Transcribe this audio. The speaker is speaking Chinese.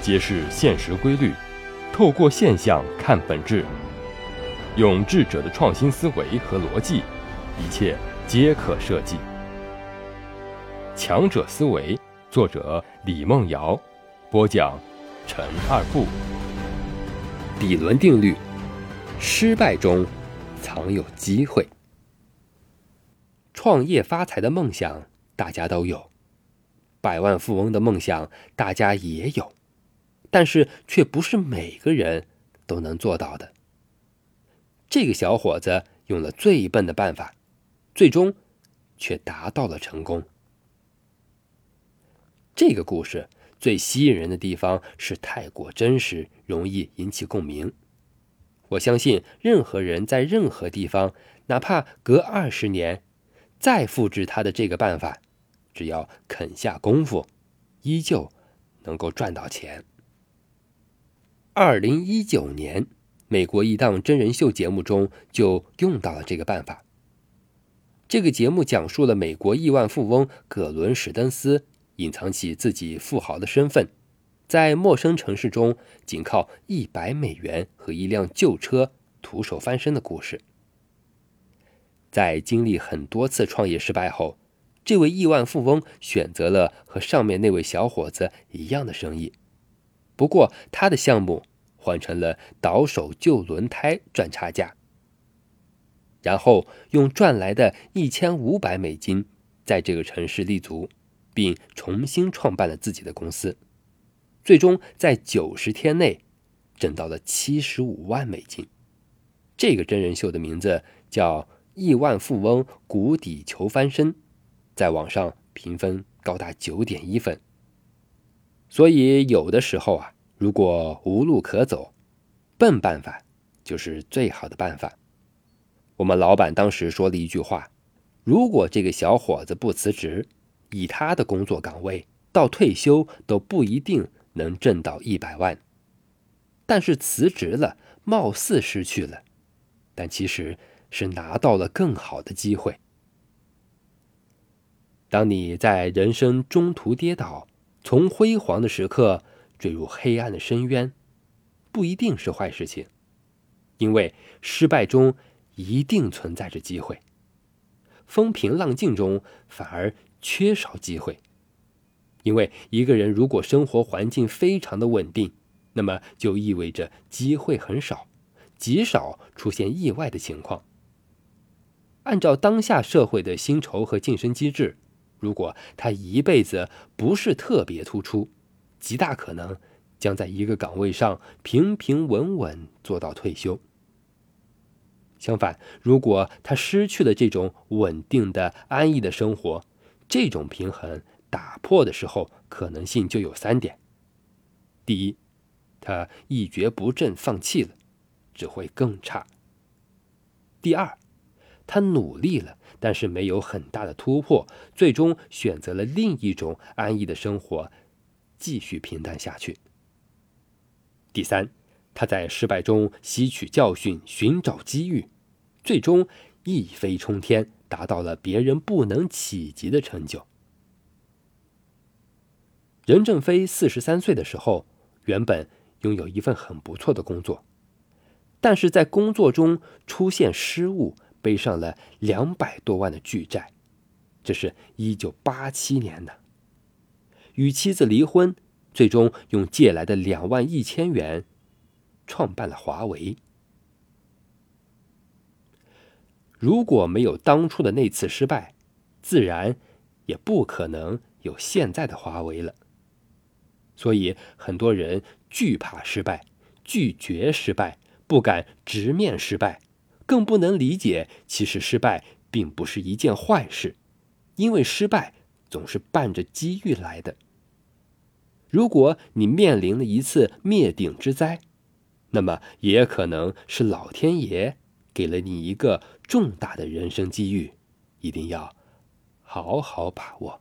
揭示现实规律，透过现象看本质，用智者的创新思维和逻辑，一切皆可设计。强者思维，作者李梦瑶，播讲陈二步。底轮定律：失败中藏有机会。创业发财的梦想大家都有，百万富翁的梦想大家也有，但是却不是每个人都能做到的。这个小伙子用了最笨的办法，最终却达到了成功。这个故事最吸引人的地方是太过真实，容易引起共鸣。我相信任何人在任何地方，哪怕隔二十年。再复制他的这个办法，只要肯下功夫，依旧能够赚到钱。二零一九年，美国一档真人秀节目中就用到了这个办法。这个节目讲述了美国亿万富翁葛伦史登斯隐藏起自己富豪的身份，在陌生城市中仅靠一百美元和一辆旧车徒手翻身的故事。在经历很多次创业失败后，这位亿万富翁选择了和上面那位小伙子一样的生意。不过，他的项目换成了倒手旧轮胎赚差价，然后用赚来的一千五百美金在这个城市立足，并重新创办了自己的公司。最终在九十天内挣到了七十五万美金。这个真人秀的名字叫。亿万富翁谷底求翻身，在网上评分高达九点一分。所以有的时候啊，如果无路可走，笨办法就是最好的办法。我们老板当时说了一句话：如果这个小伙子不辞职，以他的工作岗位到退休都不一定能挣到一百万。但是辞职了，貌似失去了，但其实。是拿到了更好的机会。当你在人生中途跌倒，从辉煌的时刻坠入黑暗的深渊，不一定是坏事情，因为失败中一定存在着机会。风平浪静中反而缺少机会，因为一个人如果生活环境非常的稳定，那么就意味着机会很少，极少出现意外的情况。按照当下社会的薪酬和晋升机制，如果他一辈子不是特别突出，极大可能将在一个岗位上平平稳稳做到退休。相反，如果他失去了这种稳定的、安逸的生活，这种平衡打破的时候，可能性就有三点：第一，他一蹶不振，放弃了，只会更差；第二，他努力了，但是没有很大的突破，最终选择了另一种安逸的生活，继续平淡下去。第三，他在失败中吸取教训，寻找机遇，最终一飞冲天，达到了别人不能企及的成就。任正非四十三岁的时候，原本拥有一份很不错的工作，但是在工作中出现失误。背上了两百多万的巨债，这是一九八七年的。与妻子离婚，最终用借来的两万一千元创办了华为。如果没有当初的那次失败，自然也不可能有现在的华为了。所以很多人惧怕失败，拒绝失败，不敢直面失败。更不能理解，其实失败并不是一件坏事，因为失败总是伴着机遇来的。如果你面临了一次灭顶之灾，那么也可能是老天爷给了你一个重大的人生机遇，一定要好好把握。